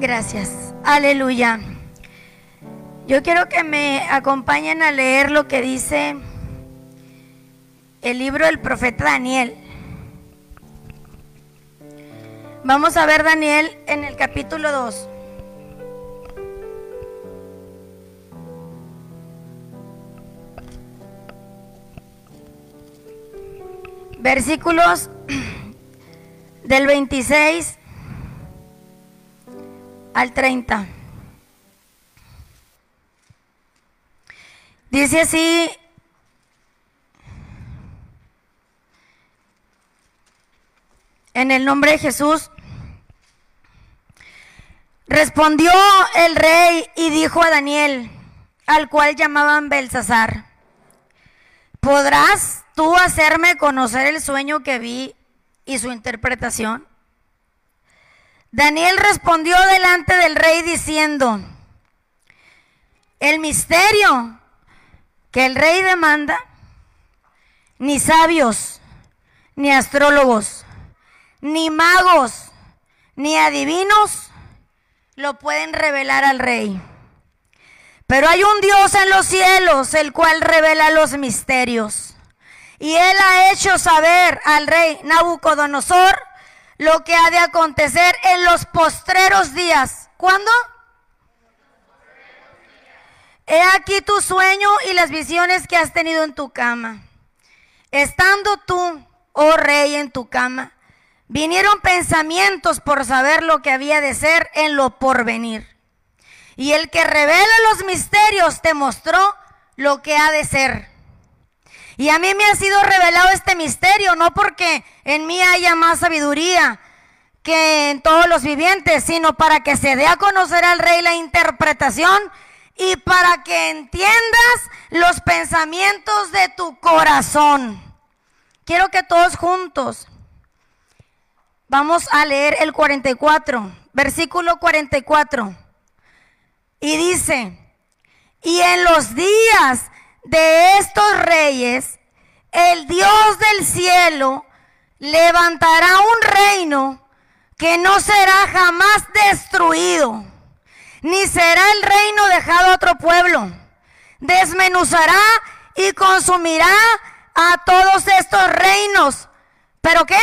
Gracias. Aleluya. Yo quiero que me acompañen a leer lo que dice el libro del profeta Daniel. Vamos a ver Daniel en el capítulo 2. Versículos del 26 al 30. Dice así, en el nombre de Jesús, respondió el rey y dijo a Daniel, al cual llamaban Belsasar, ¿podrás tú hacerme conocer el sueño que vi y su interpretación? Daniel respondió delante del rey diciendo, el misterio que el rey demanda, ni sabios, ni astrólogos, ni magos, ni adivinos lo pueden revelar al rey. Pero hay un Dios en los cielos, el cual revela los misterios. Y él ha hecho saber al rey Nabucodonosor lo que ha de acontecer en los postreros días. ¿Cuándo? He aquí tu sueño y las visiones que has tenido en tu cama. Estando tú, oh rey, en tu cama, vinieron pensamientos por saber lo que había de ser en lo porvenir. Y el que revela los misterios te mostró lo que ha de ser. Y a mí me ha sido revelado este misterio, no porque en mí haya más sabiduría que en todos los vivientes, sino para que se dé a conocer al rey la interpretación y para que entiendas los pensamientos de tu corazón. Quiero que todos juntos vamos a leer el 44, versículo 44. Y dice, y en los días de estos reyes, el Dios del cielo levantará un reino que no será jamás destruido, ni será el reino dejado a otro pueblo. Desmenuzará y consumirá a todos estos reinos. ¿Pero qué?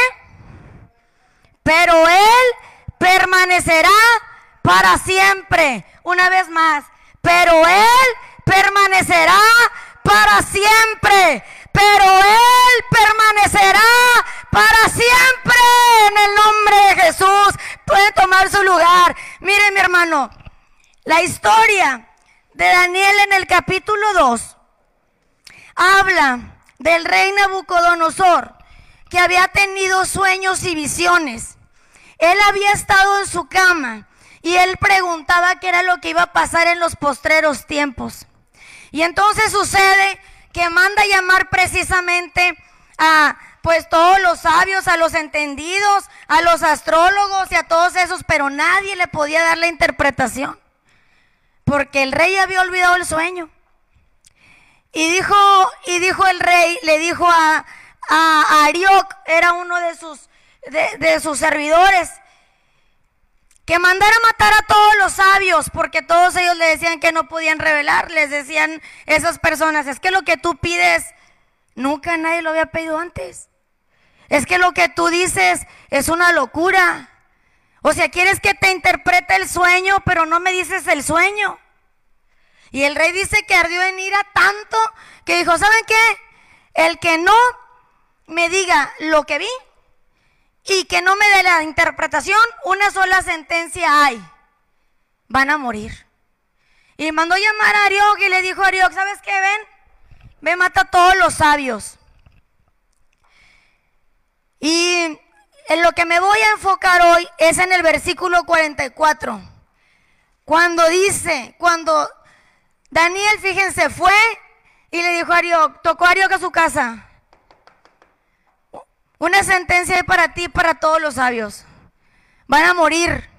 Pero Él permanecerá para siempre. Una vez más, pero Él permanecerá para siempre. Pero Él permanecerá para siempre. En el nombre de Jesús puede tomar su lugar. Mire mi hermano, la historia de Daniel en el capítulo 2 habla del rey Nabucodonosor que había tenido sueños y visiones. Él había estado en su cama y él preguntaba qué era lo que iba a pasar en los postreros tiempos. Y entonces sucede que manda llamar precisamente a pues todos los sabios, a los entendidos, a los astrólogos y a todos esos, pero nadie le podía dar la interpretación. Porque el rey había olvidado el sueño. Y dijo, y dijo el rey, le dijo a, a, Arioc, era uno de sus, de, de sus servidores, que mandara matar a todos los sabios, porque todos ellos le decían que no podían revelar, les decían esas personas, es que lo que tú pides, nunca nadie lo había pedido antes. Es que lo que tú dices es una locura. O sea, quieres que te interprete el sueño, pero no me dices el sueño. Y el rey dice que ardió en ira tanto que dijo, ¿saben qué? El que no me diga lo que vi, y que no me dé la interpretación, una sola sentencia hay. Van a morir. Y mandó llamar a Ariok y le dijo a Ariok, ¿sabes qué? Ven, me mata a todos los sabios. Y en lo que me voy a enfocar hoy es en el versículo 44. Cuando dice, cuando Daniel, fíjense, fue y le dijo a Ariok, tocó a Ariok a su casa. Una sentencia para ti y para todos los sabios. Van a morir.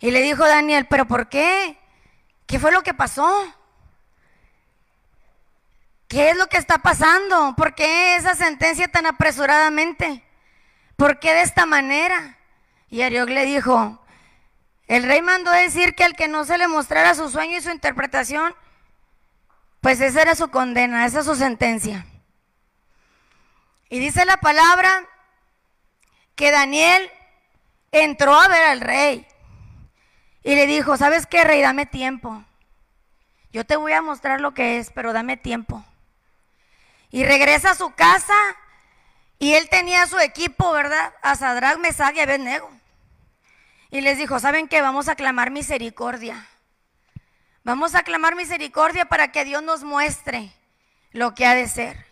Y le dijo Daniel, ¿pero por qué? ¿Qué fue lo que pasó? ¿Qué es lo que está pasando? ¿Por qué esa sentencia tan apresuradamente? ¿Por qué de esta manera? Y Ariok le dijo, El rey mandó decir que al que no se le mostrara su sueño y su interpretación, pues esa era su condena, esa es su sentencia. Y dice la palabra que Daniel entró a ver al rey y le dijo, ¿sabes qué, rey? Dame tiempo. Yo te voy a mostrar lo que es, pero dame tiempo. Y regresa a su casa y él tenía su equipo, ¿verdad? A Sadrach, Mesach y Abednego. Y les dijo, ¿saben qué? Vamos a clamar misericordia. Vamos a clamar misericordia para que Dios nos muestre lo que ha de ser.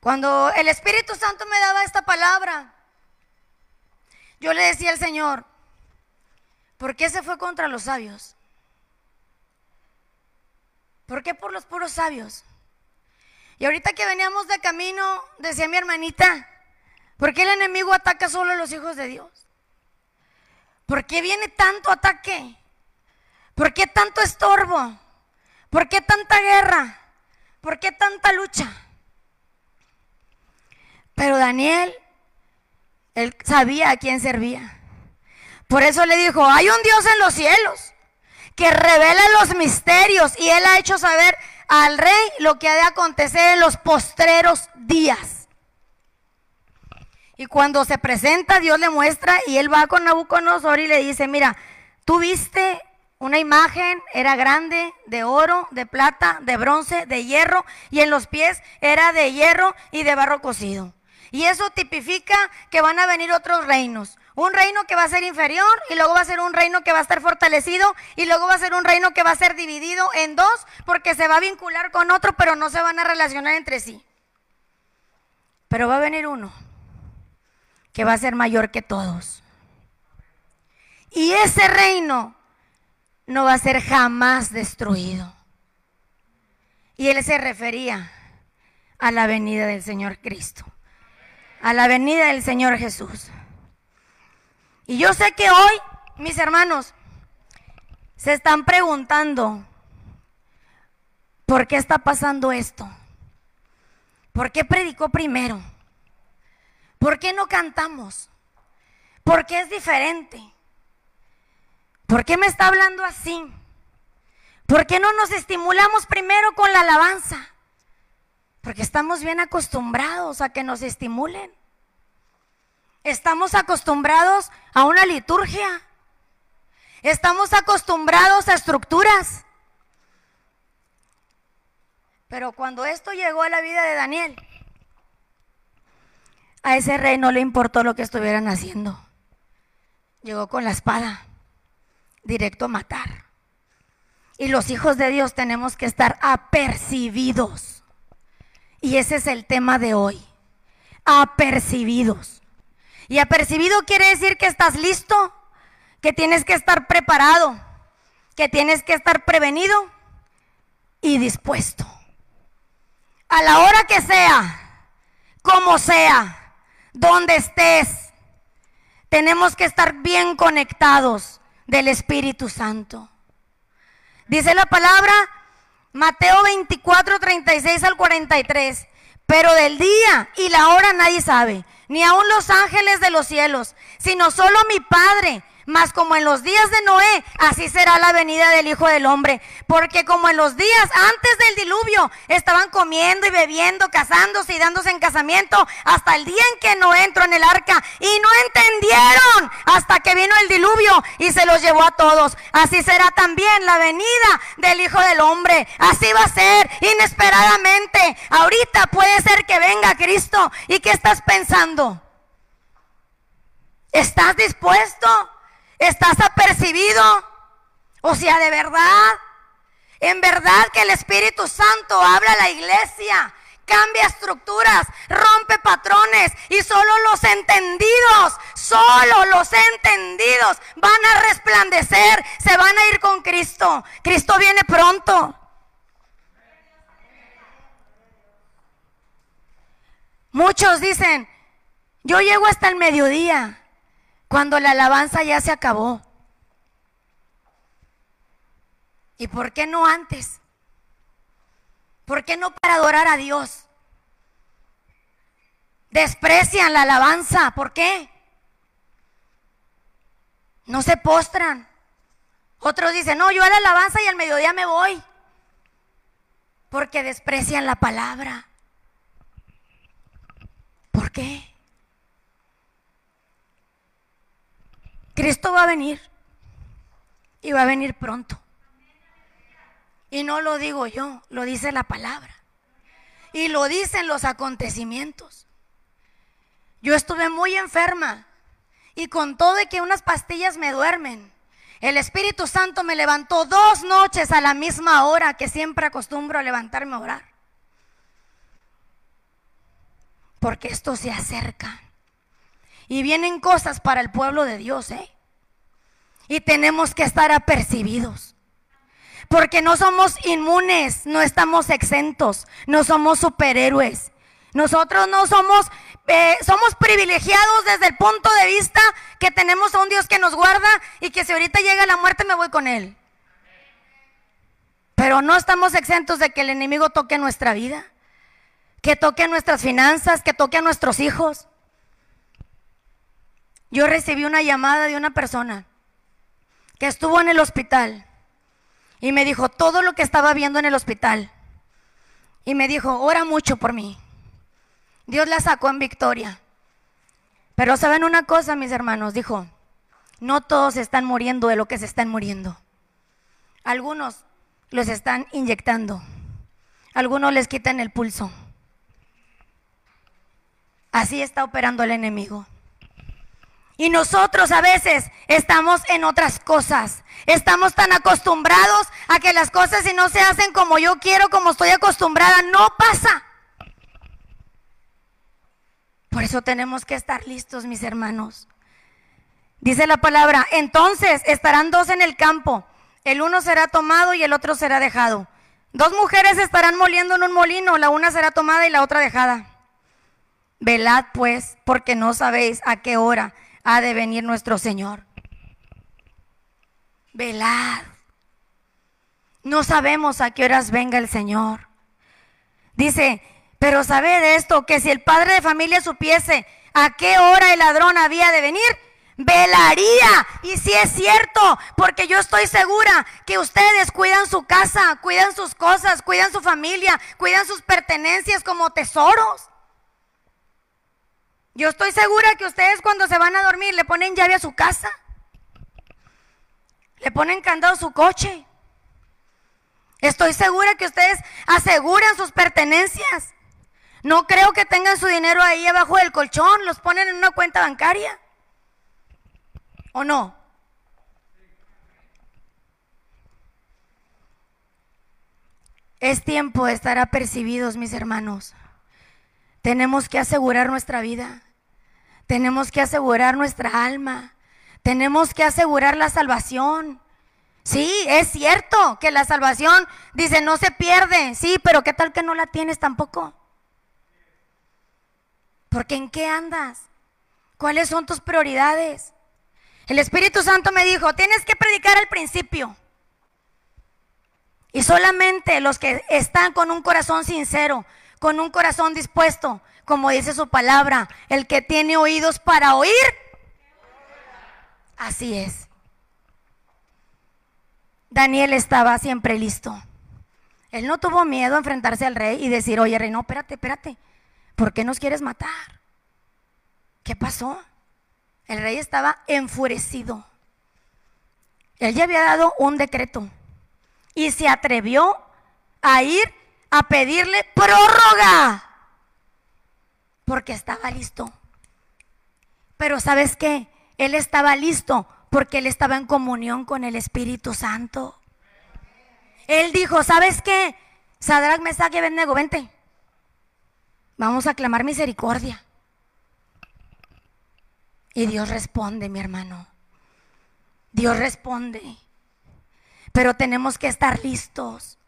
Cuando el Espíritu Santo me daba esta palabra, yo le decía al Señor, ¿por qué se fue contra los sabios? ¿Por qué por los puros sabios? Y ahorita que veníamos de camino, decía mi hermanita, ¿por qué el enemigo ataca solo a los hijos de Dios? ¿Por qué viene tanto ataque? ¿Por qué tanto estorbo? ¿Por qué tanta guerra? ¿Por qué tanta lucha? Pero Daniel, él sabía a quién servía. Por eso le dijo, hay un Dios en los cielos que revela los misterios y él ha hecho saber al rey lo que ha de acontecer en los postreros días. Y cuando se presenta, Dios le muestra y él va con Nabucodonosor y le dice, mira, tú viste una imagen, era grande, de oro, de plata, de bronce, de hierro, y en los pies era de hierro y de barro cocido. Y eso tipifica que van a venir otros reinos. Un reino que va a ser inferior y luego va a ser un reino que va a estar fortalecido y luego va a ser un reino que va a ser dividido en dos porque se va a vincular con otro pero no se van a relacionar entre sí. Pero va a venir uno que va a ser mayor que todos. Y ese reino no va a ser jamás destruido. Y él se refería a la venida del Señor Cristo, a la venida del Señor Jesús. Y yo sé que hoy, mis hermanos, se están preguntando, ¿por qué está pasando esto? ¿Por qué predicó primero? ¿Por qué no cantamos? ¿Por qué es diferente? ¿Por qué me está hablando así? ¿Por qué no nos estimulamos primero con la alabanza? Porque estamos bien acostumbrados a que nos estimulen. Estamos acostumbrados a una liturgia. Estamos acostumbrados a estructuras. Pero cuando esto llegó a la vida de Daniel, a ese rey no le importó lo que estuvieran haciendo. Llegó con la espada, directo a matar. Y los hijos de Dios tenemos que estar apercibidos. Y ese es el tema de hoy. Apercibidos. Y apercibido quiere decir que estás listo, que tienes que estar preparado, que tienes que estar prevenido y dispuesto. A la hora que sea, como sea, donde estés, tenemos que estar bien conectados del Espíritu Santo. Dice la palabra Mateo 24, 36 al 43. Pero del día y la hora nadie sabe, ni aun los ángeles de los cielos, sino solo mi Padre mas como en los días de Noé, así será la venida del Hijo del Hombre. Porque como en los días antes del diluvio estaban comiendo y bebiendo, casándose y dándose en casamiento, hasta el día en que Noé entró en el arca y no entendieron hasta que vino el diluvio y se los llevó a todos. Así será también la venida del Hijo del Hombre. Así va a ser inesperadamente. Ahorita puede ser que venga Cristo. ¿Y qué estás pensando? ¿Estás dispuesto? ¿Estás apercibido? O sea, de verdad, en verdad que el Espíritu Santo habla a la iglesia, cambia estructuras, rompe patrones y solo los entendidos, solo los entendidos van a resplandecer, se van a ir con Cristo. Cristo viene pronto. Muchos dicen, yo llego hasta el mediodía cuando la alabanza ya se acabó? ¿Y por qué no antes? ¿Por qué no para adorar a Dios? Desprecian la alabanza. ¿Por qué? No se postran. Otros dicen, no, yo a la alabanza y al mediodía me voy. Porque desprecian la palabra. ¿Por qué? Cristo va a venir. Y va a venir pronto. Y no lo digo yo, lo dice la palabra. Y lo dicen los acontecimientos. Yo estuve muy enferma y con todo de que unas pastillas me duermen, el Espíritu Santo me levantó dos noches a la misma hora que siempre acostumbro a levantarme a orar. Porque esto se acerca. Y vienen cosas para el pueblo de Dios, ¿eh? Y tenemos que estar apercibidos. Porque no somos inmunes, no estamos exentos, no somos superhéroes. Nosotros no somos, eh, somos privilegiados desde el punto de vista que tenemos a un Dios que nos guarda y que si ahorita llega la muerte me voy con Él. Pero no estamos exentos de que el enemigo toque nuestra vida, que toque nuestras finanzas, que toque a nuestros hijos. Yo recibí una llamada de una persona que estuvo en el hospital y me dijo todo lo que estaba viendo en el hospital. Y me dijo, ora mucho por mí. Dios la sacó en victoria. Pero saben una cosa, mis hermanos, dijo, no todos están muriendo de lo que se están muriendo. Algunos los están inyectando. Algunos les quitan el pulso. Así está operando el enemigo. Y nosotros a veces estamos en otras cosas. Estamos tan acostumbrados a que las cosas si no se hacen como yo quiero, como estoy acostumbrada, no pasa. Por eso tenemos que estar listos, mis hermanos. Dice la palabra, entonces estarán dos en el campo, el uno será tomado y el otro será dejado. Dos mujeres estarán moliendo en un molino, la una será tomada y la otra dejada. Velad pues, porque no sabéis a qué hora ha de venir nuestro Señor. Velad. No sabemos a qué horas venga el Señor. Dice, pero sabe de esto, que si el padre de familia supiese a qué hora el ladrón había de venir, velaría. Y si es cierto, porque yo estoy segura que ustedes cuidan su casa, cuidan sus cosas, cuidan su familia, cuidan sus pertenencias como tesoros. Yo estoy segura que ustedes cuando se van a dormir le ponen llave a su casa. Le ponen candado a su coche. Estoy segura que ustedes aseguran sus pertenencias. No creo que tengan su dinero ahí abajo del colchón, los ponen en una cuenta bancaria. ¿O no? Es tiempo de estar apercibidos, mis hermanos. Tenemos que asegurar nuestra vida. Tenemos que asegurar nuestra alma. Tenemos que asegurar la salvación. Sí, es cierto que la salvación dice no se pierde. Sí, pero ¿qué tal que no la tienes tampoco? Porque ¿en qué andas? ¿Cuáles son tus prioridades? El Espíritu Santo me dijo, tienes que predicar al principio. Y solamente los que están con un corazón sincero, con un corazón dispuesto, como dice su palabra, el que tiene oídos para oír, así es. Daniel estaba siempre listo. Él no tuvo miedo a enfrentarse al rey y decir, oye, rey, no, espérate, espérate, ¿por qué nos quieres matar? ¿Qué pasó? El rey estaba enfurecido. Él ya había dado un decreto y se atrevió a ir a pedirle prórroga porque estaba listo. Pero ¿sabes qué? Él estaba listo porque él estaba en comunión con el Espíritu Santo. Él dijo, ¿sabes qué? Sadrach, me y Abednego, vente. Vamos a clamar misericordia. Y Dios responde, mi hermano. Dios responde. Pero tenemos que estar listos.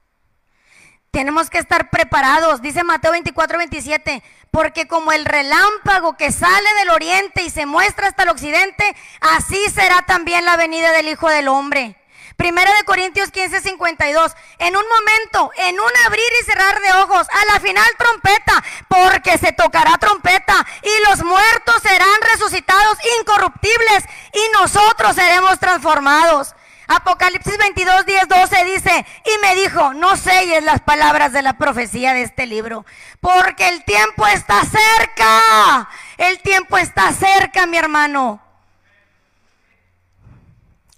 Tenemos que estar preparados, dice Mateo 24, 27, porque como el relámpago que sale del oriente y se muestra hasta el occidente, así será también la venida del Hijo del Hombre. Primera de Corintios 15, 52. En un momento, en un abrir y cerrar de ojos, a la final trompeta, porque se tocará trompeta y los muertos serán resucitados incorruptibles y nosotros seremos transformados. Apocalipsis 22, 10, 12 dice, y me dijo, no selles las palabras de la profecía de este libro, porque el tiempo está cerca, el tiempo está cerca, mi hermano.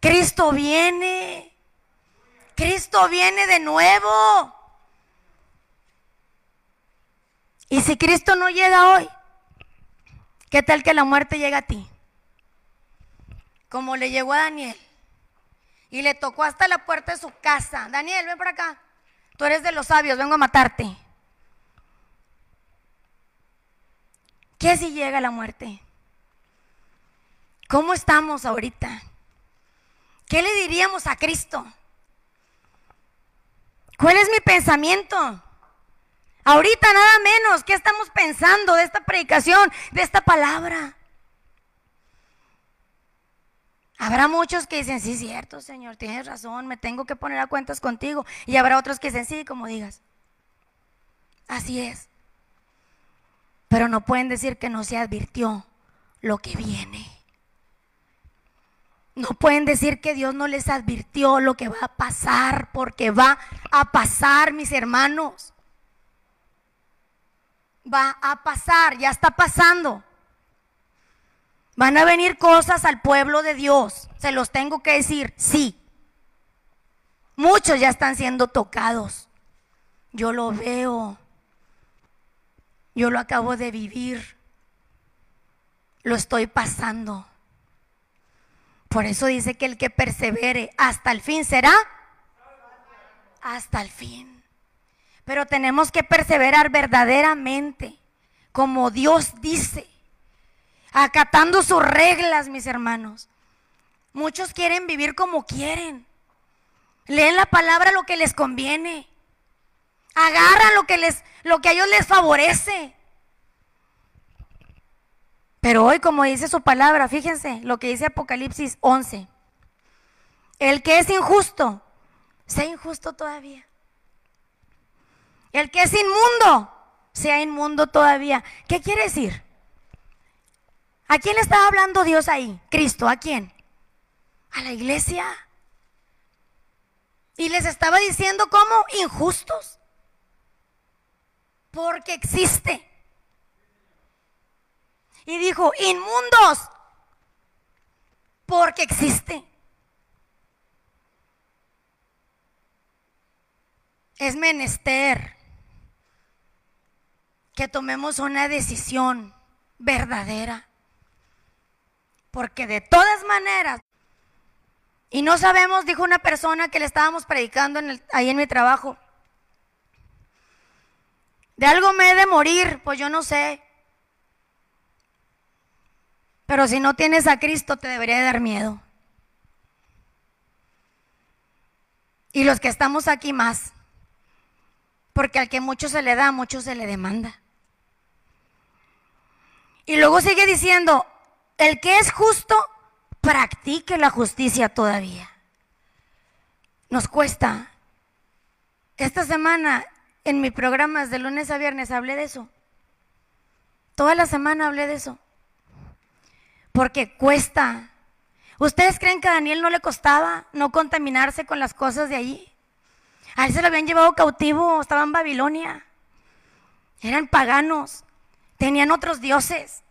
Cristo viene. Cristo viene de nuevo. Y si Cristo no llega hoy, ¿qué tal que la muerte llega a ti? Como le llegó a Daniel. Y le tocó hasta la puerta de su casa. Daniel, ven por acá. Tú eres de los sabios, vengo a matarte. ¿Qué si llega la muerte? ¿Cómo estamos ahorita? ¿Qué le diríamos a Cristo? ¿Cuál es mi pensamiento? Ahorita nada menos, ¿qué estamos pensando de esta predicación, de esta palabra? Habrá muchos que dicen, sí, cierto, Señor, tienes razón, me tengo que poner a cuentas contigo. Y habrá otros que dicen, sí, como digas. Así es. Pero no pueden decir que no se advirtió lo que viene. No pueden decir que Dios no les advirtió lo que va a pasar, porque va a pasar, mis hermanos. Va a pasar, ya está pasando. Van a venir cosas al pueblo de Dios, se los tengo que decir, sí. Muchos ya están siendo tocados. Yo lo veo. Yo lo acabo de vivir. Lo estoy pasando. Por eso dice que el que persevere hasta el fin será hasta el fin. Pero tenemos que perseverar verdaderamente, como Dios dice, acatando sus reglas, mis hermanos. Muchos quieren vivir como quieren. Leen la palabra lo que les conviene. Agarran lo que les lo que a ellos les favorece. Pero hoy, como dice su palabra, fíjense lo que dice Apocalipsis 11. El que es injusto, sea injusto todavía. El que es inmundo, sea inmundo todavía. ¿Qué quiere decir? ¿A quién le estaba hablando Dios ahí? Cristo, ¿a quién? A la iglesia. Y les estaba diciendo como injustos. Porque existe y dijo, inmundos, porque existe. Es menester que tomemos una decisión verdadera. Porque de todas maneras, y no sabemos, dijo una persona que le estábamos predicando ahí en mi trabajo, de algo me he de morir, pues yo no sé. Pero si no tienes a Cristo te debería dar miedo. Y los que estamos aquí más. Porque al que mucho se le da, mucho se le demanda. Y luego sigue diciendo, el que es justo, practique la justicia todavía. Nos cuesta. Esta semana en mi programa de lunes a viernes hablé de eso. Toda la semana hablé de eso porque cuesta. ¿Ustedes creen que a Daniel no le costaba no contaminarse con las cosas de allí? A él se lo habían llevado cautivo, estaba en Babilonia. Eran paganos, tenían otros dioses.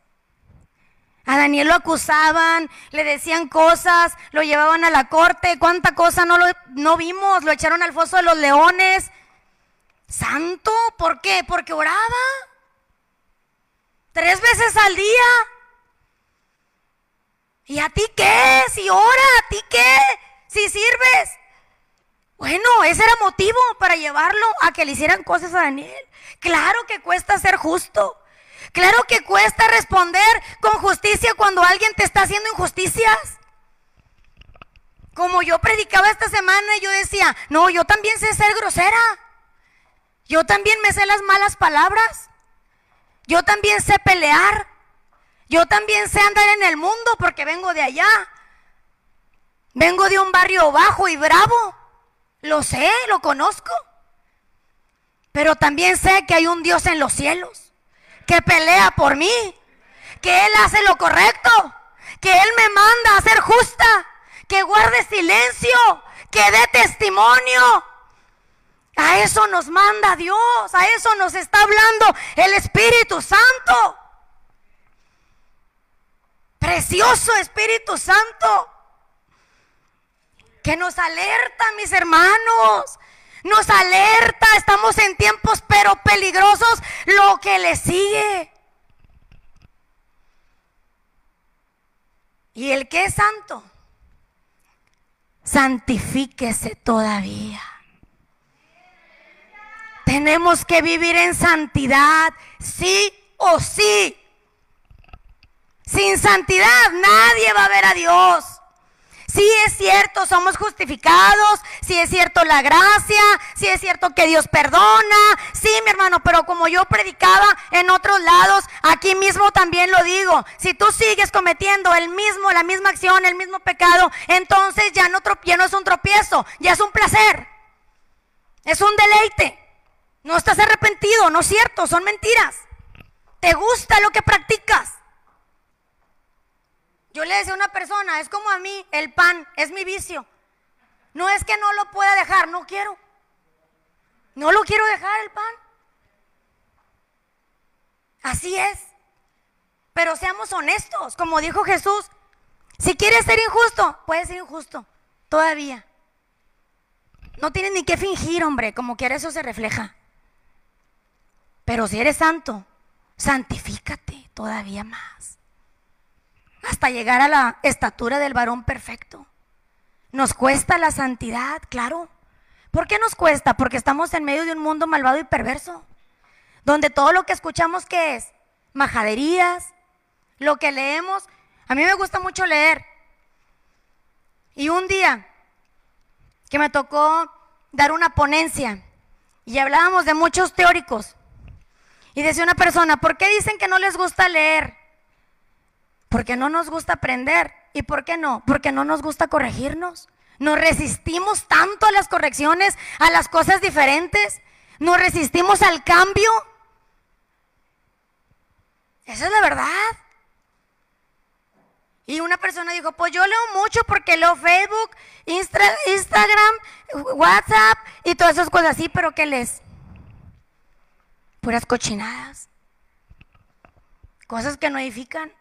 A Daniel lo acusaban, le decían cosas, lo llevaban a la corte, cuánta cosa no, lo, no vimos, lo echaron al foso de los leones. Santo, ¿por qué? Porque oraba. Tres veces al día. ¿Y a ti qué? Si ora, ¿a ti qué? Si sirves. Bueno, ese era motivo para llevarlo a que le hicieran cosas a Daniel. Claro que cuesta ser justo. Claro que cuesta responder con justicia cuando alguien te está haciendo injusticias. Como yo predicaba esta semana y yo decía, no, yo también sé ser grosera. Yo también me sé las malas palabras. Yo también sé pelear. Yo también sé andar en el mundo porque vengo de allá. Vengo de un barrio bajo y bravo. Lo sé, lo conozco. Pero también sé que hay un Dios en los cielos que pelea por mí, que Él hace lo correcto, que Él me manda a ser justa, que guarde silencio, que dé testimonio. A eso nos manda Dios, a eso nos está hablando el Espíritu Santo. Precioso Espíritu Santo, que nos alerta, mis hermanos, nos alerta, estamos en tiempos pero peligrosos, lo que le sigue. Y el que es santo, santifíquese todavía. Tenemos que vivir en santidad, sí o sí. Sin santidad nadie va a ver a Dios. Sí es cierto, somos justificados, sí es cierto la gracia, sí es cierto que Dios perdona, sí mi hermano, pero como yo predicaba en otros lados, aquí mismo también lo digo, si tú sigues cometiendo el mismo, la misma acción, el mismo pecado, entonces ya no, ya no es un tropiezo, ya es un placer, es un deleite, no estás arrepentido, no es cierto, son mentiras, te gusta lo que practicas. Yo le decía a una persona, es como a mí, el pan es mi vicio. No es que no lo pueda dejar, no quiero. No lo quiero dejar el pan. Así es. Pero seamos honestos, como dijo Jesús, si quieres ser injusto, puedes ser injusto, todavía. No tienes ni que fingir, hombre, como quiera eso se refleja. Pero si eres santo, santifícate todavía más hasta llegar a la estatura del varón perfecto. Nos cuesta la santidad, claro. ¿Por qué nos cuesta? Porque estamos en medio de un mundo malvado y perverso, donde todo lo que escuchamos que es majaderías, lo que leemos, a mí me gusta mucho leer. Y un día que me tocó dar una ponencia y hablábamos de muchos teóricos. Y decía una persona, ¿por qué dicen que no les gusta leer? Porque no nos gusta aprender. ¿Y por qué no? Porque no nos gusta corregirnos. Nos resistimos tanto a las correcciones, a las cosas diferentes. Nos resistimos al cambio. Esa es la verdad. Y una persona dijo, pues yo leo mucho porque leo Facebook, Instagram, WhatsApp y todas esas cosas así, pero ¿qué lees? Puras cochinadas. Cosas que no edifican.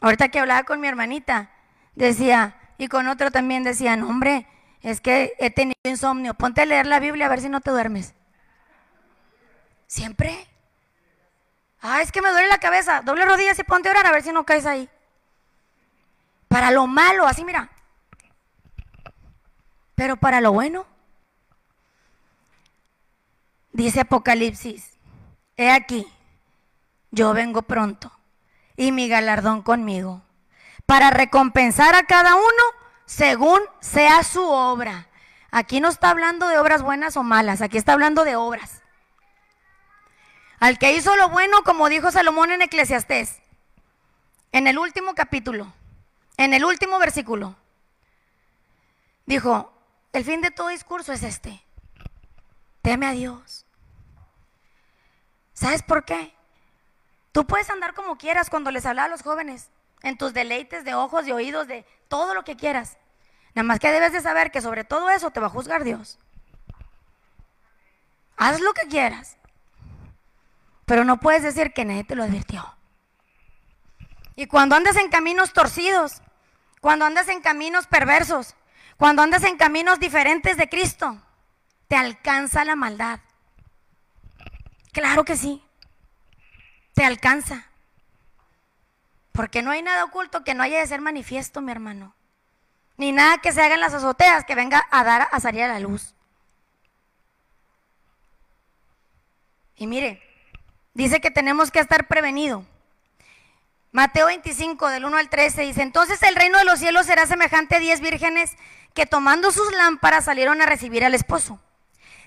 Ahorita que hablaba con mi hermanita, decía, y con otro también decían, hombre, es que he tenido insomnio, ponte a leer la Biblia a ver si no te duermes. Siempre. Ah, es que me duele la cabeza, doble rodillas y ponte a orar a ver si no caes ahí. Para lo malo, así mira. Pero para lo bueno. Dice Apocalipsis, he aquí, yo vengo pronto y mi galardón conmigo, para recompensar a cada uno según sea su obra. Aquí no está hablando de obras buenas o malas, aquí está hablando de obras. Al que hizo lo bueno, como dijo Salomón en Eclesiastés, en el último capítulo, en el último versículo, dijo, el fin de todo discurso es este, teme a Dios. ¿Sabes por qué? Tú puedes andar como quieras cuando les habla a los jóvenes, en tus deleites de ojos, y oídos, de todo lo que quieras. Nada más que debes de saber que sobre todo eso te va a juzgar Dios. Haz lo que quieras, pero no puedes decir que nadie te lo advirtió. Y cuando andas en caminos torcidos, cuando andas en caminos perversos, cuando andas en caminos diferentes de Cristo, te alcanza la maldad. Claro que sí te alcanza. Porque no hay nada oculto que no haya de ser manifiesto, mi hermano. Ni nada que se haga en las azoteas que venga a dar a salir a la luz. Y mire, dice que tenemos que estar prevenido. Mateo 25, del 1 al 13, dice, entonces el reino de los cielos será semejante a diez vírgenes que tomando sus lámparas salieron a recibir al esposo.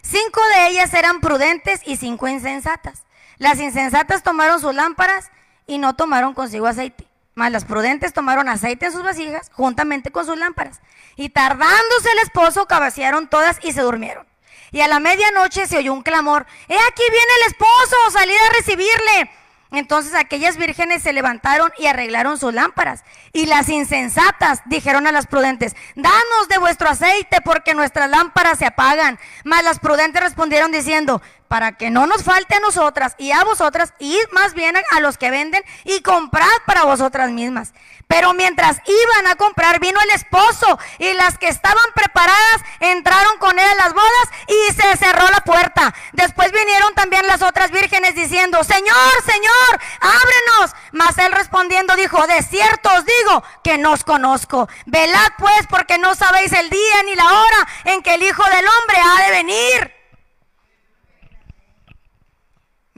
Cinco de ellas eran prudentes y cinco insensatas. Las insensatas tomaron sus lámparas y no tomaron consigo aceite. Mas las prudentes tomaron aceite en sus vasijas juntamente con sus lámparas. Y tardándose el esposo, cabecearon todas y se durmieron. Y a la medianoche se oyó un clamor. He aquí viene el esposo, salid a recibirle. Entonces aquellas vírgenes se levantaron y arreglaron sus lámparas. Y las insensatas dijeron a las prudentes, danos de vuestro aceite porque nuestras lámparas se apagan. Mas las prudentes respondieron diciendo, para que no nos falte a nosotras y a vosotras, id más bien a los que venden y comprad para vosotras mismas. Pero mientras iban a comprar, vino el esposo y las que estaban preparadas entraron con él a las bodas y se cerró la puerta. Después vinieron también las otras vírgenes diciendo, Señor, Señor, ábrenos. Mas él respondiendo dijo, de cierto os digo que no os conozco. Velad pues porque no sabéis el día ni la hora en que el Hijo del Hombre ha de venir.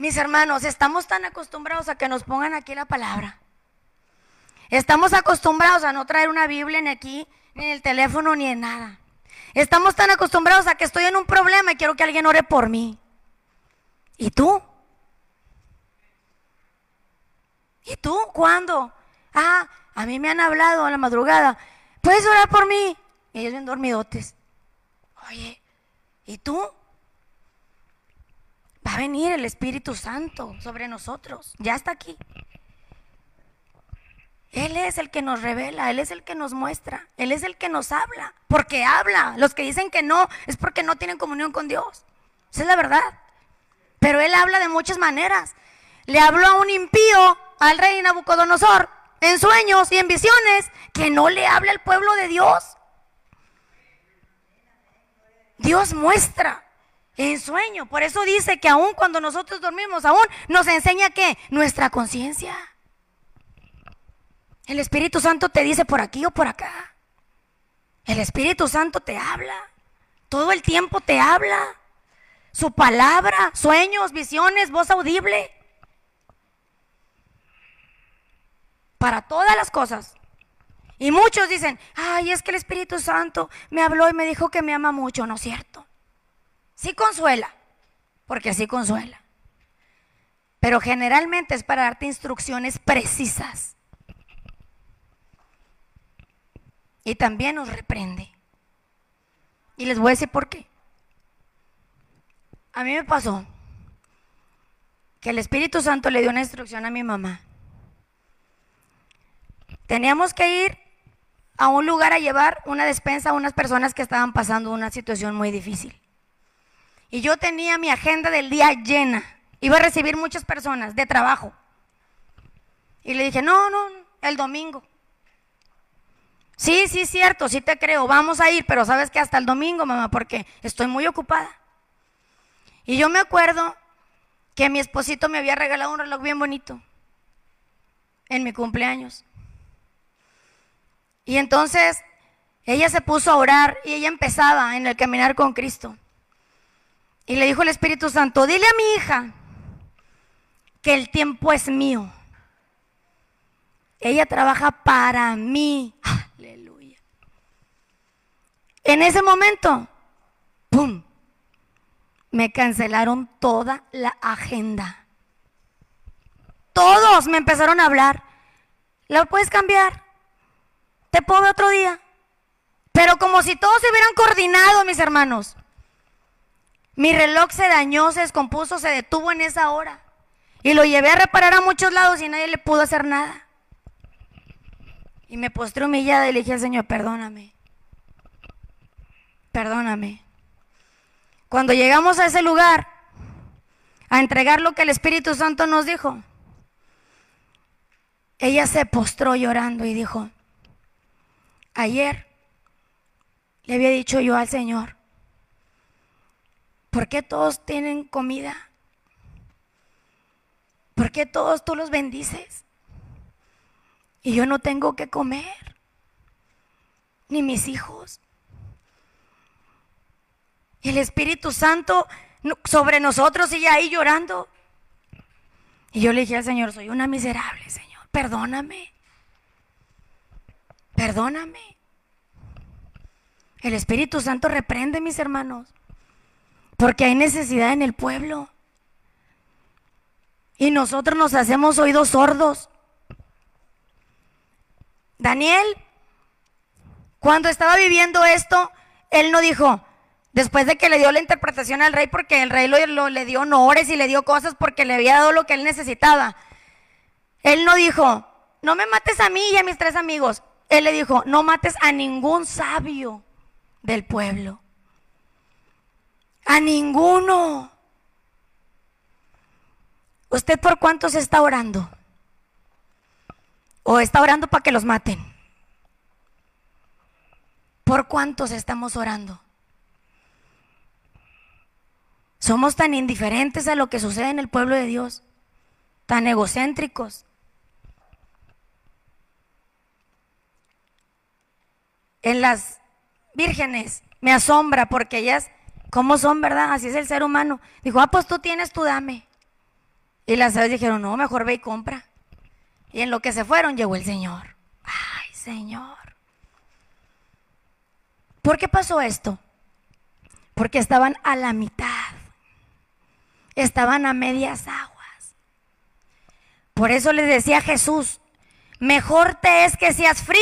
Mis hermanos, estamos tan acostumbrados a que nos pongan aquí la palabra. Estamos acostumbrados a no traer una Biblia ni aquí, ni en el teléfono, ni en nada. Estamos tan acostumbrados a que estoy en un problema y quiero que alguien ore por mí. ¿Y tú? ¿Y tú cuándo? Ah, a mí me han hablado a la madrugada. ¿Puedes orar por mí? Y ellos bien dormidotes. Oye, ¿y tú? Va a venir el Espíritu Santo sobre nosotros. Ya está aquí. Él es el que nos revela, Él es el que nos muestra, Él es el que nos habla, porque habla. Los que dicen que no es porque no tienen comunión con Dios. Esa es la verdad. Pero Él habla de muchas maneras. Le habló a un impío, al rey Nabucodonosor, en sueños y en visiones, que no le habla al pueblo de Dios. Dios muestra en sueño. Por eso dice que aún cuando nosotros dormimos, aún nos enseña que nuestra conciencia. El Espíritu Santo te dice por aquí o por acá. El Espíritu Santo te habla. Todo el tiempo te habla. Su palabra, sueños, visiones, voz audible. Para todas las cosas. Y muchos dicen, ay, es que el Espíritu Santo me habló y me dijo que me ama mucho. No es cierto. Sí consuela, porque sí consuela. Pero generalmente es para darte instrucciones precisas. Y también nos reprende. Y les voy a decir por qué. A mí me pasó que el Espíritu Santo le dio una instrucción a mi mamá. Teníamos que ir a un lugar a llevar una despensa a unas personas que estaban pasando una situación muy difícil. Y yo tenía mi agenda del día llena. Iba a recibir muchas personas de trabajo. Y le dije, no, no, el domingo. Sí, sí, cierto, sí te creo, vamos a ir, pero sabes que hasta el domingo, mamá, porque estoy muy ocupada. Y yo me acuerdo que mi esposito me había regalado un reloj bien bonito en mi cumpleaños. Y entonces ella se puso a orar y ella empezaba en el caminar con Cristo. Y le dijo el Espíritu Santo, dile a mi hija que el tiempo es mío. Ella trabaja para mí. Aleluya. En ese momento, ¡pum! Me cancelaron toda la agenda. Todos me empezaron a hablar. ¿La puedes cambiar? ¿Te puedo ver otro día? Pero como si todos se hubieran coordinado, mis hermanos. Mi reloj se dañó, se descompuso, se detuvo en esa hora. Y lo llevé a reparar a muchos lados y nadie le pudo hacer nada. Y me postré humillada y le dije al Señor, perdóname. Perdóname. Cuando llegamos a ese lugar, a entregar lo que el Espíritu Santo nos dijo, ella se postró llorando y dijo, ayer le había dicho yo al Señor ¿Por qué todos tienen comida? ¿Por qué todos tú los bendices? Y yo no tengo que comer, ni mis hijos. Y el Espíritu Santo sobre nosotros sigue ahí llorando. Y yo le dije al Señor, soy una miserable, Señor, perdóname. Perdóname. El Espíritu Santo reprende, mis hermanos. Porque hay necesidad en el pueblo. Y nosotros nos hacemos oídos sordos. Daniel, cuando estaba viviendo esto, él no dijo, después de que le dio la interpretación al rey, porque el rey lo, le dio honores y le dio cosas porque le había dado lo que él necesitaba. Él no dijo, no me mates a mí y a mis tres amigos. Él le dijo, no mates a ningún sabio del pueblo. A ninguno. ¿Usted por cuántos está orando? ¿O está orando para que los maten? ¿Por cuántos estamos orando? Somos tan indiferentes a lo que sucede en el pueblo de Dios, tan egocéntricos. En las vírgenes me asombra porque ellas, ¿cómo son, verdad? Así es el ser humano. Dijo, ah, pues tú tienes, tú dame. Y las aves dijeron, no, mejor ve y compra. Y en lo que se fueron llegó el Señor. Ay, Señor. ¿Por qué pasó esto? Porque estaban a la mitad. Estaban a medias aguas. Por eso les decía Jesús, mejor te es que seas frío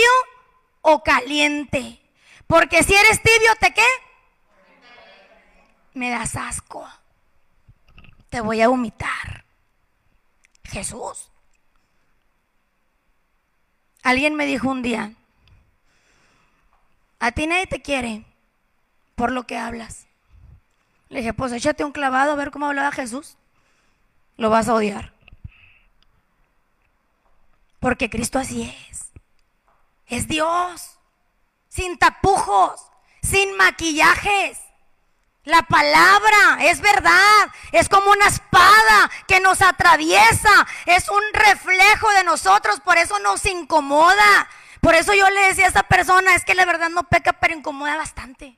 o caliente. Porque si eres tibio, ¿te qué? Me das asco. Te voy a vomitar. Jesús. Alguien me dijo un día, a ti nadie te quiere por lo que hablas. Le dije, pues échate un clavado a ver cómo hablaba Jesús. Lo vas a odiar. Porque Cristo así es. Es Dios. Sin tapujos, sin maquillajes. La palabra es verdad, es como una espada que nos atraviesa, es un reflejo de nosotros, por eso nos incomoda. Por eso yo le decía a esa persona, es que la verdad no peca, pero incomoda bastante.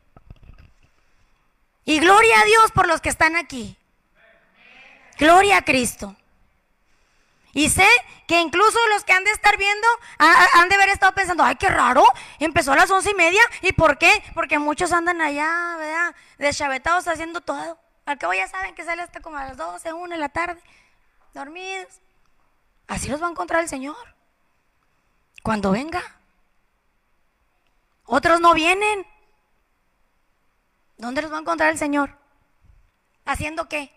Y gloria a Dios por los que están aquí. Gloria a Cristo. Y sé que incluso los que han de estar viendo han de haber estado pensando, ay, qué raro, empezó a las once y media. ¿Y por qué? Porque muchos andan allá, ¿verdad? Deschavetados haciendo todo. Al cabo ya saben que sale hasta como a las doce, una de la tarde, dormidos. Así los va a encontrar el Señor. Cuando venga. Otros no vienen. ¿Dónde los va a encontrar el Señor? ¿Haciendo qué?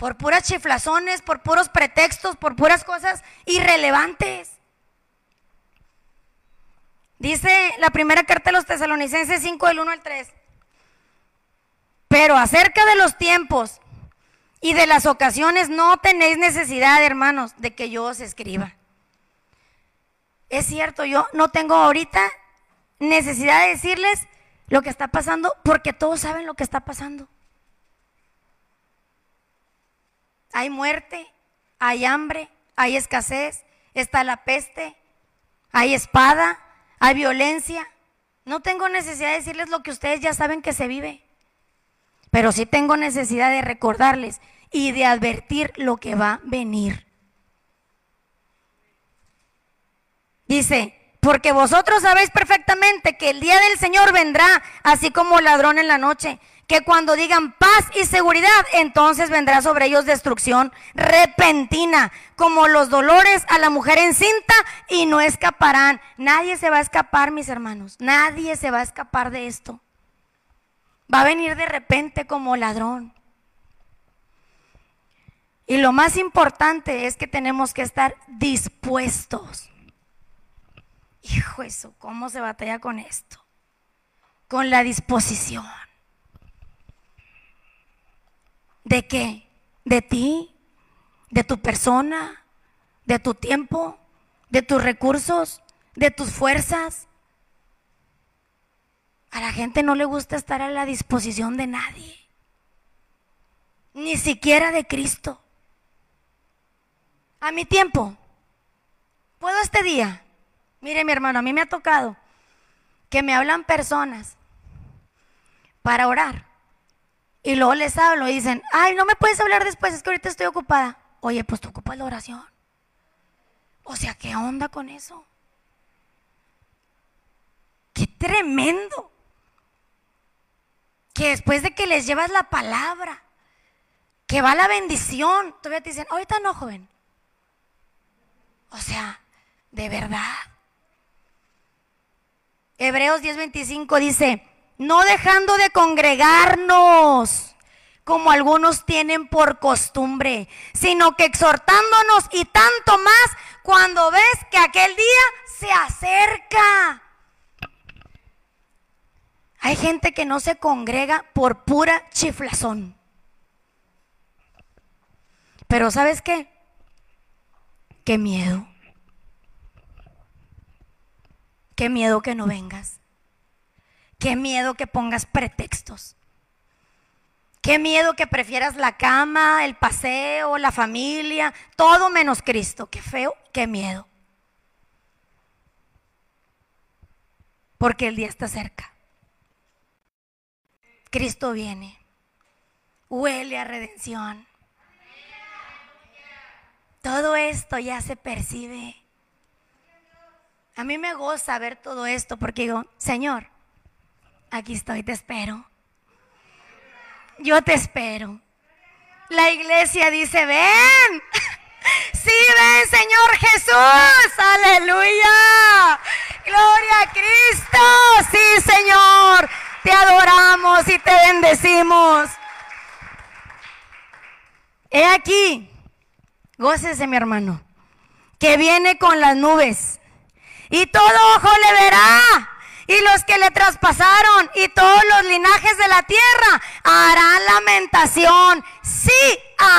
Por puras chiflazones, por puros pretextos, por puras cosas irrelevantes. Dice la primera carta de los tesalonicenses 5 del 1 al 3. Pero acerca de los tiempos y de las ocasiones no tenéis necesidad, hermanos, de que yo os escriba. Es cierto, yo no tengo ahorita necesidad de decirles lo que está pasando porque todos saben lo que está pasando. Hay muerte, hay hambre, hay escasez, está la peste, hay espada, hay violencia. No tengo necesidad de decirles lo que ustedes ya saben que se vive, pero sí tengo necesidad de recordarles y de advertir lo que va a venir. Dice, porque vosotros sabéis perfectamente que el día del Señor vendrá así como ladrón en la noche que cuando digan paz y seguridad, entonces vendrá sobre ellos destrucción repentina, como los dolores a la mujer encinta, y no escaparán. Nadie se va a escapar, mis hermanos. Nadie se va a escapar de esto. Va a venir de repente como ladrón. Y lo más importante es que tenemos que estar dispuestos. Hijo eso, ¿cómo se batalla con esto? Con la disposición. ¿De qué? ¿De ti? ¿De tu persona? ¿De tu tiempo? ¿De tus recursos? ¿De tus fuerzas? A la gente no le gusta estar a la disposición de nadie, ni siquiera de Cristo. A mi tiempo, puedo este día, mire mi hermano, a mí me ha tocado que me hablan personas para orar y luego les hablo y dicen, ay, no me puedes hablar después, es que ahorita estoy ocupada. Oye, pues tú ocupas la oración. O sea, ¿qué onda con eso? Qué tremendo. Que después de que les llevas la palabra, que va la bendición, todavía te dicen, ahorita no, joven. O sea, de verdad. Hebreos 10:25 dice, no dejando de congregarnos como algunos tienen por costumbre, sino que exhortándonos y tanto más cuando ves que aquel día se acerca. Hay gente que no se congrega por pura chiflazón. Pero ¿sabes qué? Qué miedo. Qué miedo que no vengas. Qué miedo que pongas pretextos. Qué miedo que prefieras la cama, el paseo, la familia, todo menos Cristo. Qué feo, qué miedo. Porque el día está cerca. Cristo viene. Huele a redención. Todo esto ya se percibe. A mí me goza ver todo esto porque digo, Señor, aquí estoy, te espero. Yo te espero. La iglesia dice, ven. Sí, ven, Señor Jesús. Aleluya. Gloria a Cristo. Sí, Señor. Te adoramos y te bendecimos. He aquí, gócese mi hermano, que viene con las nubes y todo ojo le verá. Y los que le traspasaron y todos los linajes de la tierra harán lamentación. Sí,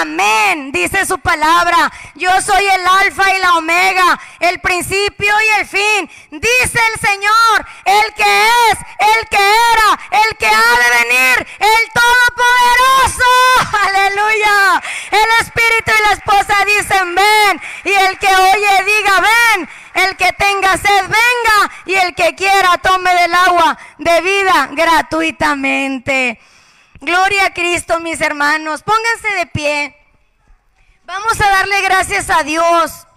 amén, dice su palabra. Yo soy el alfa y la omega, el principio y el fin. Dice el Señor, el que es, el que era, el que ha de venir, el todopoderoso. Aleluya. El espíritu y la esposa dicen, ven. Y el que oye diga, ven. El que tenga sed, venga. Y el que quiera, tome del agua de vida gratuitamente. Gloria a Cristo, mis hermanos. Pónganse de pie. Vamos a darle gracias a Dios.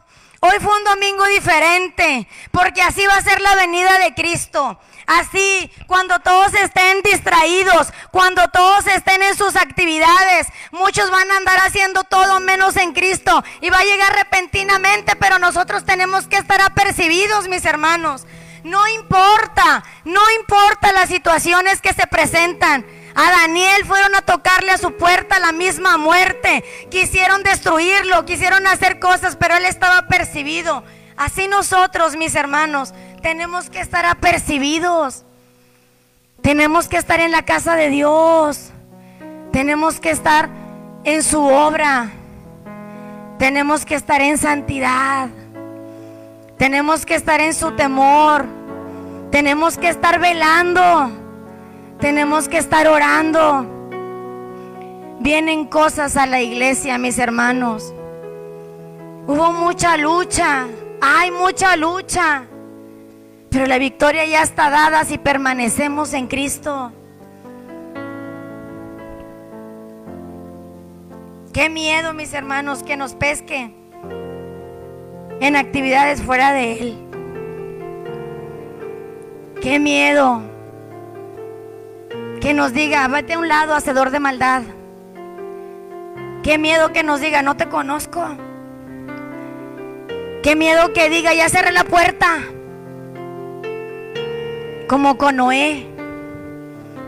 Hoy fue un domingo diferente, porque así va a ser la venida de Cristo. Así, cuando todos estén distraídos, cuando todos estén en sus actividades, muchos van a andar haciendo todo menos en Cristo y va a llegar repentinamente, pero nosotros tenemos que estar apercibidos, mis hermanos. No importa, no importa las situaciones que se presentan. A Daniel fueron a tocarle a su puerta la misma muerte. Quisieron destruirlo, quisieron hacer cosas, pero él estaba percibido. Así nosotros, mis hermanos, tenemos que estar apercibidos. Tenemos que estar en la casa de Dios. Tenemos que estar en su obra. Tenemos que estar en santidad. Tenemos que estar en su temor. Tenemos que estar velando. Tenemos que estar orando. Vienen cosas a la iglesia, mis hermanos. Hubo mucha lucha. Hay mucha lucha. Pero la victoria ya está dada si permanecemos en Cristo. Qué miedo, mis hermanos, que nos pesque en actividades fuera de Él. Qué miedo que nos diga, vete a un lado, hacedor de maldad. Qué miedo que nos diga, no te conozco. Qué miedo que diga, ya cerré la puerta. Como con Noé.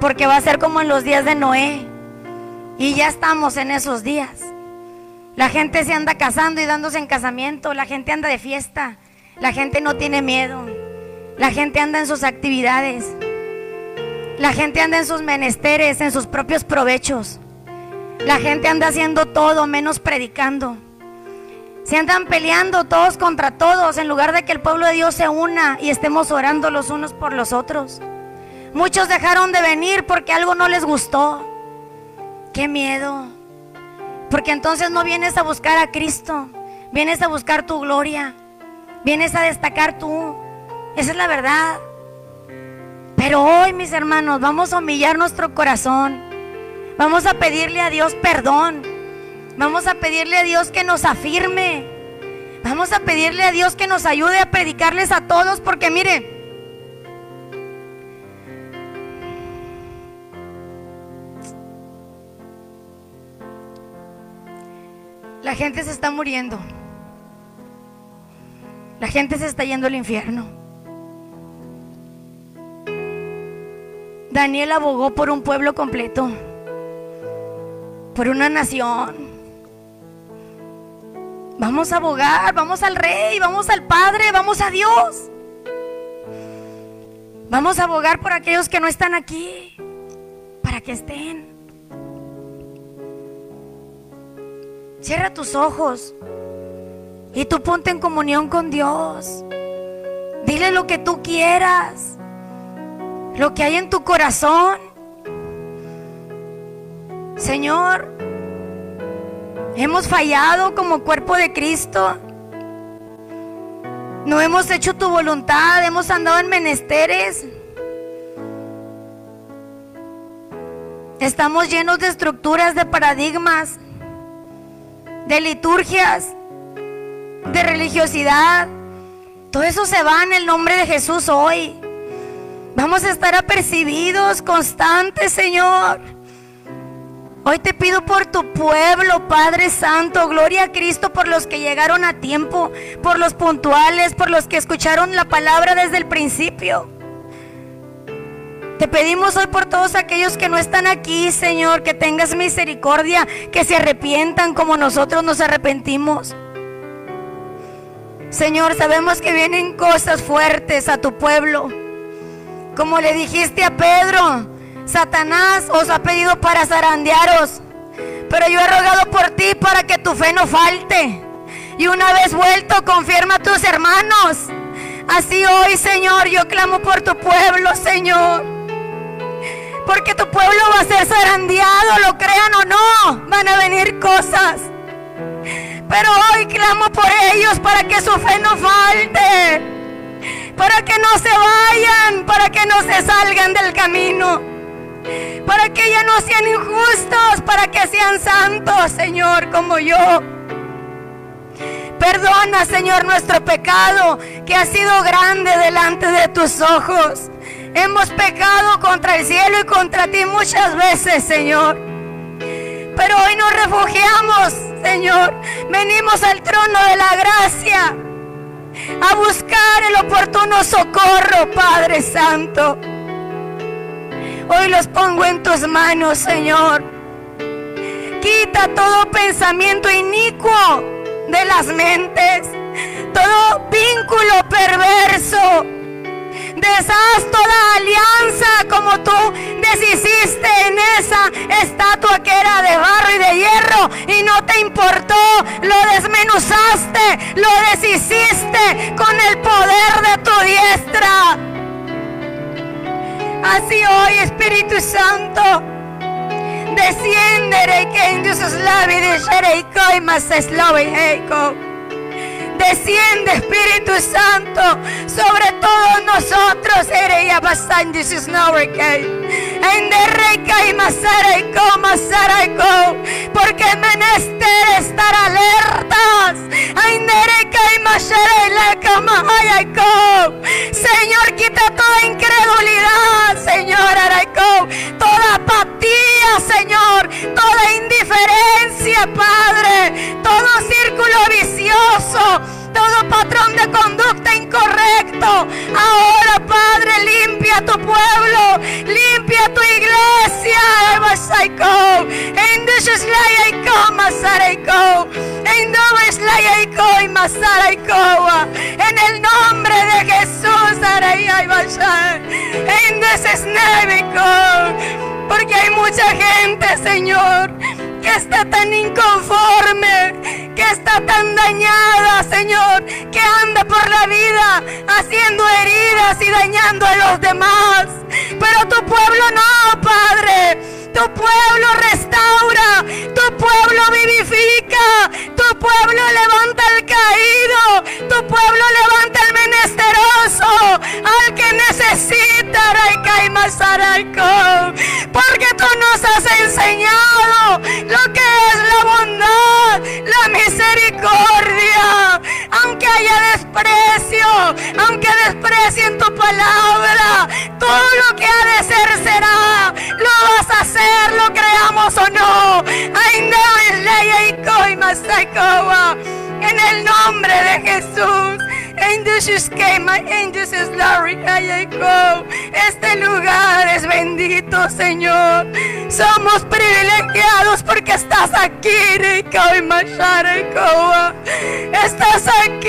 Porque va a ser como en los días de Noé. Y ya estamos en esos días. La gente se anda casando y dándose en casamiento. La gente anda de fiesta. La gente no tiene miedo. La gente anda en sus actividades. La gente anda en sus menesteres, en sus propios provechos. La gente anda haciendo todo menos predicando. Se andan peleando todos contra todos en lugar de que el pueblo de Dios se una y estemos orando los unos por los otros. Muchos dejaron de venir porque algo no les gustó. Qué miedo. Porque entonces no vienes a buscar a Cristo, vienes a buscar tu gloria, vienes a destacar tú. Esa es la verdad. Pero hoy, mis hermanos, vamos a humillar nuestro corazón. Vamos a pedirle a Dios perdón. Vamos a pedirle a Dios que nos afirme. Vamos a pedirle a Dios que nos ayude a predicarles a todos porque mire, la gente se está muriendo. La gente se está yendo al infierno. Daniel abogó por un pueblo completo, por una nación. Vamos a abogar, vamos al rey, vamos al Padre, vamos a Dios. Vamos a abogar por aquellos que no están aquí, para que estén. Cierra tus ojos y tú ponte en comunión con Dios. Dile lo que tú quieras, lo que hay en tu corazón. Señor, hemos fallado como cuerpo de Cristo. No hemos hecho tu voluntad, hemos andado en menesteres. Estamos llenos de estructuras, de paradigmas, de liturgias, de religiosidad. Todo eso se va en el nombre de Jesús hoy. Vamos a estar apercibidos, constantes, Señor. Hoy te pido por tu pueblo, Padre Santo. Gloria a Cristo por los que llegaron a tiempo, por los puntuales, por los que escucharon la palabra desde el principio. Te pedimos hoy por todos aquellos que no están aquí, Señor, que tengas misericordia, que se arrepientan como nosotros nos arrepentimos. Señor, sabemos que vienen cosas fuertes a tu pueblo. Como le dijiste a Pedro, Satanás os ha pedido para zarandearos, pero yo he rogado por ti para que tu fe no falte. Y una vez vuelto, confirma a tus hermanos. Así hoy, Señor, yo clamo por tu pueblo, Señor. Porque tu pueblo va a ser zarandeado, lo crean o no, van a venir cosas. Pero hoy clamo por ellos para que su fe no falte. Para que no se vayan, para que no se salgan del camino para que ya no sean injustos, para que sean santos, Señor, como yo. Perdona, Señor, nuestro pecado que ha sido grande delante de tus ojos. Hemos pecado contra el cielo y contra ti muchas veces, Señor. Pero hoy nos refugiamos, Señor. Venimos al trono de la gracia a buscar el oportuno socorro, Padre Santo. Hoy los pongo en tus manos, Señor. Quita todo pensamiento inicuo de las mentes, todo vínculo perverso. Deshaz toda alianza como tú deshiciste en esa estatua que era de barro y de hierro y no te importó, lo desmenuzaste, lo deshiciste con el poder de tu diestra. Así hoy, Espíritu Santo, desciende que en sus labios y Desciende Espíritu Santo sobre todos nosotros. Eres bastante sus En derreca y Porque menester estar alertas. Señor, quita toda incredulidad, Señor. Toda apatía, Señor. Toda indiferencia, Padre. Todo círculo vicioso todo patrón de conducta incorrecto. Ahora, Padre, limpia tu pueblo, limpia tu iglesia. En el nombre de Jesús, porque hay mucha gente, Señor, que está tan inconforme, que está tan dañada, Señor, que anda por la vida haciendo heridas y dañando a los demás. Pero tu pueblo no, Padre. Tu pueblo restaura, tu pueblo vivifica, tu pueblo levanta al caído, tu pueblo levanta al menesteroso, al que necesita, porque tú nos has enseñado lo que es la bondad, la misericordia, aunque haya desprecio, aunque desprecien tu palabra, todo lo que ha de ser será, lo vas a hacer, lo creamos o no. En el nombre de Jesús. Angels just came, angels is glory. Este lugar es bendito, Señor. Somos privilegiados porque estás aquí. Estás aquí,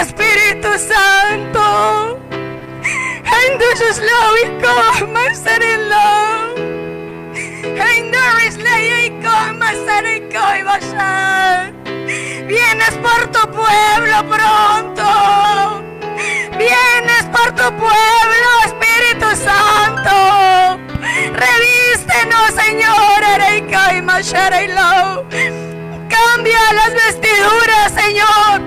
Espíritu Santo. Just love, come, my love. Vienes por tu pueblo pronto. Vienes por tu pueblo, Espíritu Santo. Revístenos, Señor, Ereika y. Cambia las vestiduras, Señor.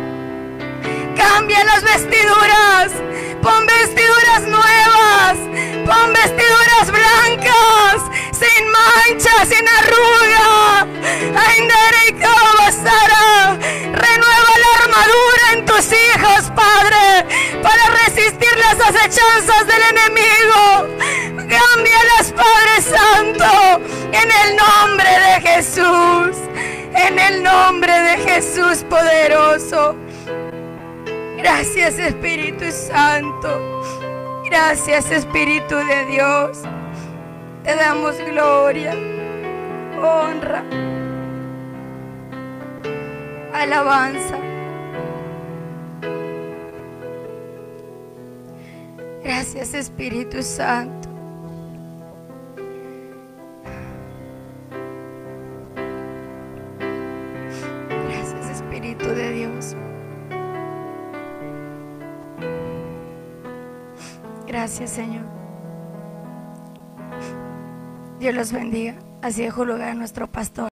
Cambia las vestiduras. Pon vestiduras nuevas. Pon vestiduras blancas. Sin mancha, sin arruga. Renueva la armadura en tus hijos, Padre. Para resistir las acechanzas del enemigo. Cámbialas, Padre Santo. En el nombre de Jesús. En el nombre de Jesús poderoso. Gracias Espíritu Santo. Gracias Espíritu de Dios. Te damos gloria, honra, alabanza. Gracias Espíritu Santo. Gracias Espíritu de Dios. Gracias Señor. Dios los bendiga. Así dejo lugar a nuestro pastor.